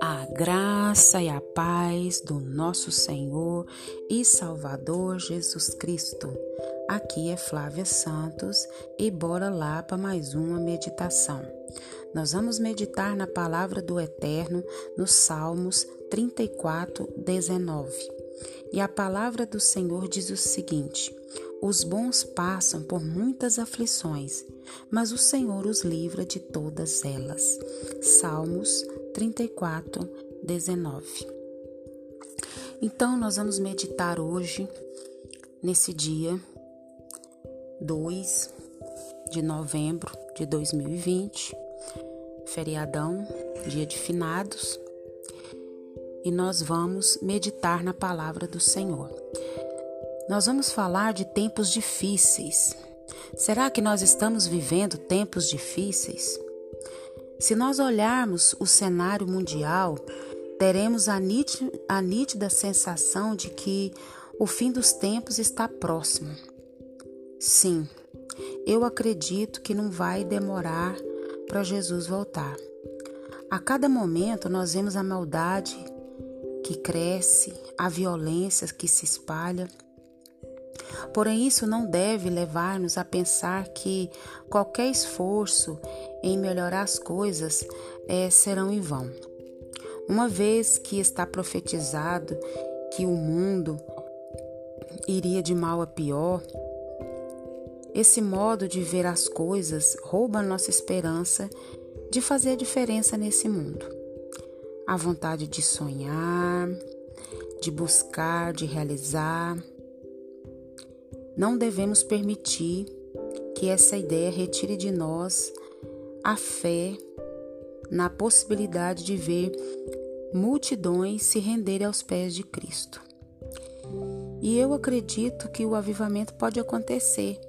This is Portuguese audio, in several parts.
A graça e a paz do nosso Senhor e Salvador Jesus Cristo. Aqui é Flávia Santos e bora lá para mais uma meditação. Nós vamos meditar na palavra do Eterno nos Salmos 34, 19. E a palavra do Senhor diz o seguinte: Os bons passam por muitas aflições, mas o Senhor os livra de todas elas. Salmos 34, 19. Então, nós vamos meditar hoje, nesse dia 2 de novembro de 2020, feriadão, dia de finados, e nós vamos meditar na palavra do Senhor. Nós vamos falar de tempos difíceis. Será que nós estamos vivendo tempos difíceis? Se nós olharmos o cenário mundial, teremos a nítida, a nítida sensação de que o fim dos tempos está próximo. Sim, eu acredito que não vai demorar para Jesus voltar. A cada momento nós vemos a maldade que cresce, a violência que se espalha. Porém, isso não deve levar-nos a pensar que qualquer esforço em melhorar as coisas é, serão em vão. Uma vez que está profetizado que o mundo iria de mal a pior, esse modo de ver as coisas rouba nossa esperança de fazer a diferença nesse mundo. A vontade de sonhar, de buscar, de realizar. Não devemos permitir que essa ideia retire de nós a fé na possibilidade de ver multidões se renderem aos pés de Cristo. E eu acredito que o avivamento pode acontecer,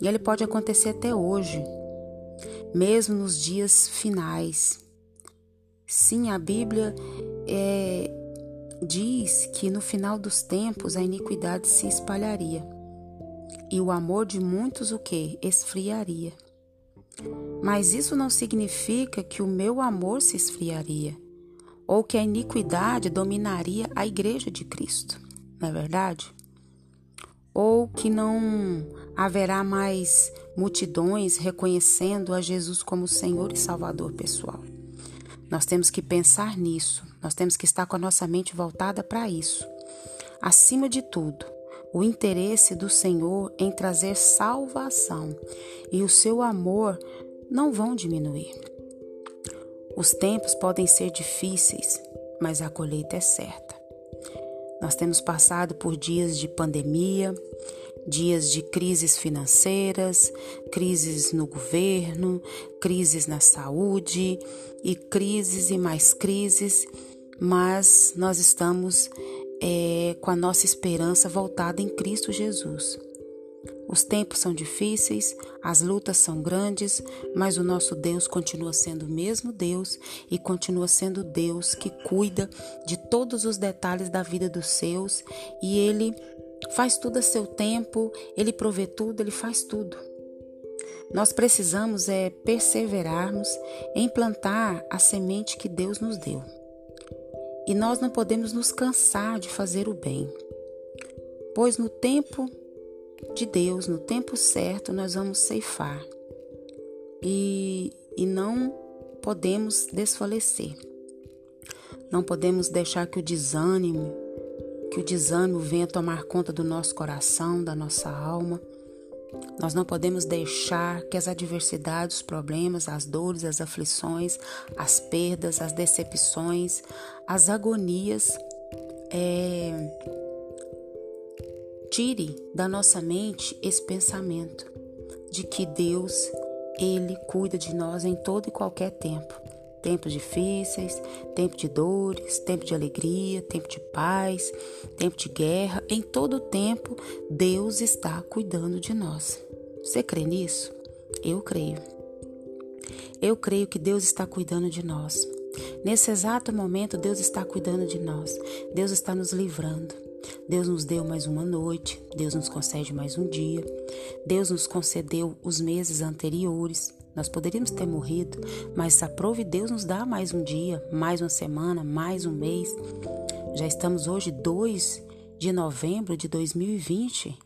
e ele pode acontecer até hoje, mesmo nos dias finais. Sim, a Bíblia é, diz que no final dos tempos a iniquidade se espalharia e o amor de muitos o que? Esfriaria. Mas isso não significa que o meu amor se esfriaria ou que a iniquidade dominaria a igreja de Cristo, não é verdade? Ou que não haverá mais multidões reconhecendo a Jesus como Senhor e Salvador pessoal. Nós temos que pensar nisso, nós temos que estar com a nossa mente voltada para isso. Acima de tudo, o interesse do Senhor em trazer salvação e o seu amor não vão diminuir. Os tempos podem ser difíceis, mas a colheita é certa. Nós temos passado por dias de pandemia, dias de crises financeiras, crises no governo, crises na saúde e crises e mais crises, mas nós estamos é, com a nossa esperança voltada em Cristo Jesus. Os tempos são difíceis, as lutas são grandes, mas o nosso Deus continua sendo o mesmo Deus e continua sendo Deus que cuida de todos os detalhes da vida dos seus e Ele faz tudo a seu tempo, Ele provê tudo, Ele faz tudo. Nós precisamos é perseverarmos em plantar a semente que Deus nos deu. E nós não podemos nos cansar de fazer o bem, pois no tempo de Deus, no tempo certo, nós vamos ceifar e, e não podemos desfalecer. Não podemos deixar que o desânimo, que o desânimo venha tomar conta do nosso coração, da nossa alma. Nós não podemos deixar que as adversidades, os problemas, as dores, as aflições, as perdas, as decepções, as agonias é, Tire da nossa mente esse pensamento de que Deus, Ele cuida de nós em todo e qualquer tempo. Tempos difíceis, tempo de dores, tempo de alegria, tempo de paz, tempo de guerra, em todo tempo Deus está cuidando de nós. Você crê nisso? Eu creio. Eu creio que Deus está cuidando de nós. Nesse exato momento, Deus está cuidando de nós. Deus está nos livrando. Deus nos deu mais uma noite, Deus nos concede mais um dia, Deus nos concedeu os meses anteriores, nós poderíamos ter morrido, mas aprove Deus nos dá mais um dia, mais uma semana, mais um mês. Já estamos hoje 2 de novembro de 2020.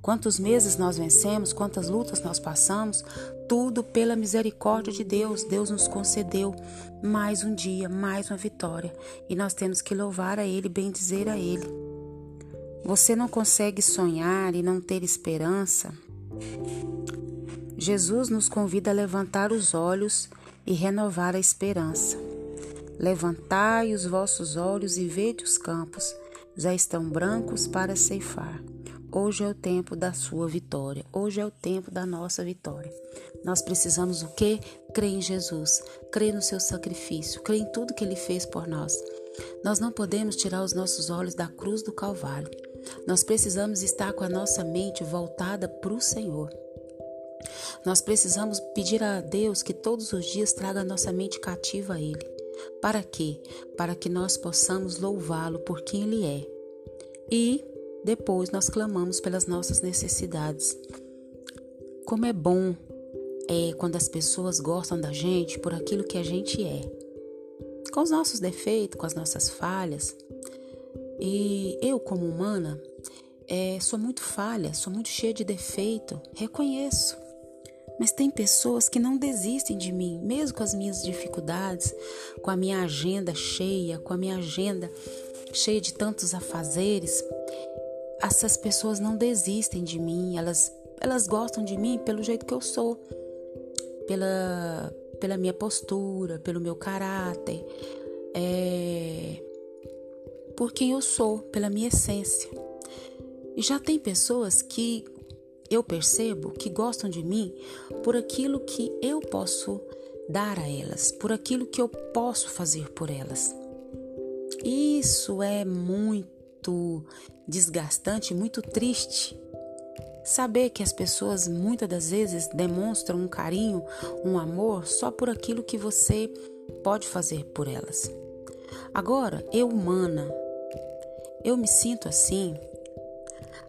Quantos meses nós vencemos, quantas lutas nós passamos, tudo pela misericórdia de Deus. Deus nos concedeu mais um dia, mais uma vitória, e nós temos que louvar a Ele, bendizer a Ele. Você não consegue sonhar e não ter esperança? Jesus nos convida a levantar os olhos e renovar a esperança. Levantai os vossos olhos e vede os campos, já estão brancos para ceifar. Hoje é o tempo da sua vitória. Hoje é o tempo da nossa vitória. Nós precisamos o quê? Crer em Jesus, crer no seu sacrifício, crer em tudo que ele fez por nós. Nós não podemos tirar os nossos olhos da cruz do Calvário. Nós precisamos estar com a nossa mente voltada para o Senhor. Nós precisamos pedir a Deus que todos os dias traga a nossa mente cativa a Ele. Para quê? Para que nós possamos louvá-lo por quem Ele é. E depois nós clamamos pelas nossas necessidades. Como é bom é quando as pessoas gostam da gente por aquilo que a gente é, com os nossos defeitos, com as nossas falhas. E eu, como humana, é, sou muito falha, sou muito cheia de defeito, reconheço. Mas tem pessoas que não desistem de mim, mesmo com as minhas dificuldades, com a minha agenda cheia, com a minha agenda cheia de tantos afazeres essas pessoas não desistem de mim, elas, elas gostam de mim pelo jeito que eu sou, pela, pela minha postura, pelo meu caráter, é, por quem eu sou, pela minha essência. E já tem pessoas que eu percebo que gostam de mim por aquilo que eu posso dar a elas, por aquilo que eu posso fazer por elas. Isso é muito desgastante, muito triste. Saber que as pessoas muitas das vezes demonstram um carinho, um amor só por aquilo que você pode fazer por elas. Agora, eu humana, eu me sinto assim.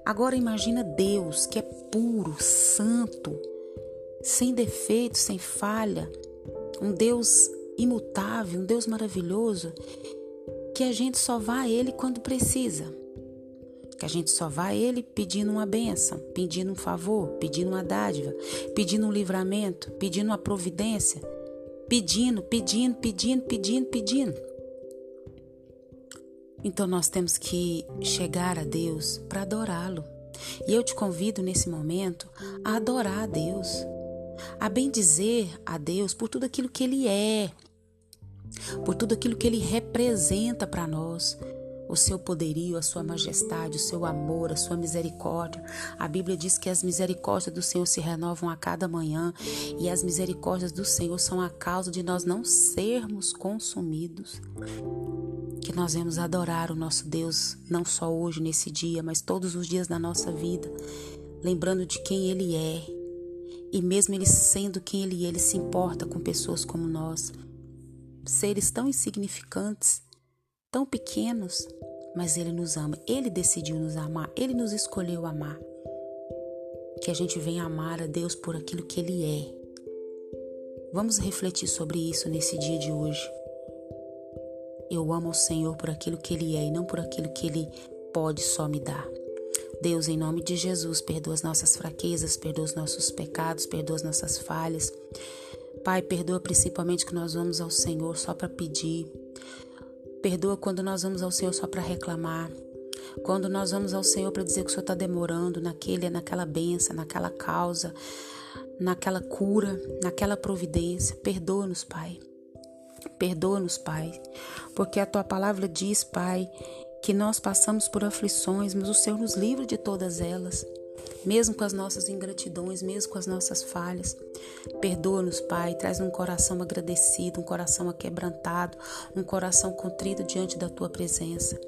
Agora imagina Deus que é puro, santo, sem defeito, sem falha, um Deus imutável, um Deus maravilhoso que a gente só vá a Ele quando precisa. Que a gente só vá a Ele pedindo uma benção, pedindo um favor, pedindo uma dádiva, pedindo um livramento, pedindo uma providência, pedindo, pedindo, pedindo, pedindo, pedindo. Então nós temos que chegar a Deus para adorá-lo. E eu te convido nesse momento a adorar a Deus, a bendizer a Deus por tudo aquilo que Ele é, por tudo aquilo que ele representa para nós. O seu poderio, a sua majestade, o seu amor, a sua misericórdia. A Bíblia diz que as misericórdias do Senhor se renovam a cada manhã e as misericórdias do Senhor são a causa de nós não sermos consumidos. Que nós vamos adorar o nosso Deus, não só hoje, nesse dia, mas todos os dias da nossa vida, lembrando de quem Ele é. E mesmo Ele sendo quem Ele é, Ele se importa com pessoas como nós seres tão insignificantes, tão pequenos, mas Ele nos ama. Ele decidiu nos amar, Ele nos escolheu amar. Que a gente venha amar a Deus por aquilo que Ele é. Vamos refletir sobre isso nesse dia de hoje. Eu amo o Senhor por aquilo que Ele é e não por aquilo que Ele pode só me dar. Deus, em nome de Jesus, perdoa as nossas fraquezas, perdoa os nossos pecados, perdoa as nossas falhas. Pai, perdoa principalmente que nós vamos ao Senhor só para pedir. Perdoa quando nós vamos ao Senhor só para reclamar. Quando nós vamos ao Senhor para dizer que o Senhor está demorando naquele, naquela benção, naquela causa, naquela cura, naquela providência. Perdoa-nos, Pai. Perdoa-nos, Pai. Porque a tua palavra diz, Pai, que nós passamos por aflições, mas o Senhor nos livra de todas elas mesmo com as nossas ingratidões, mesmo com as nossas falhas. Perdoa-nos, Pai, traz um coração agradecido, um coração aquebrantado, um coração contrito diante da tua presença.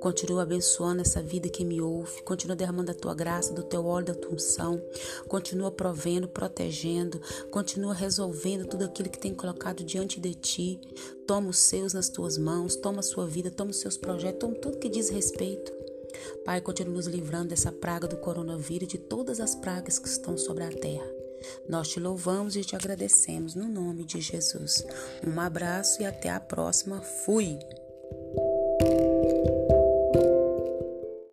Continua abençoando essa vida que me ouve, continua derramando a tua graça, do teu óleo, da tua unção, continua provendo, protegendo, continua resolvendo tudo aquilo que tem colocado diante de ti. Toma os seus nas tuas mãos, toma a sua vida, toma os seus projetos, toma tudo que diz respeito. Pai, continue nos livrando dessa praga do coronavírus e de todas as pragas que estão sobre a terra. Nós te louvamos e te agradecemos no nome de Jesus. Um abraço e até a próxima. Fui!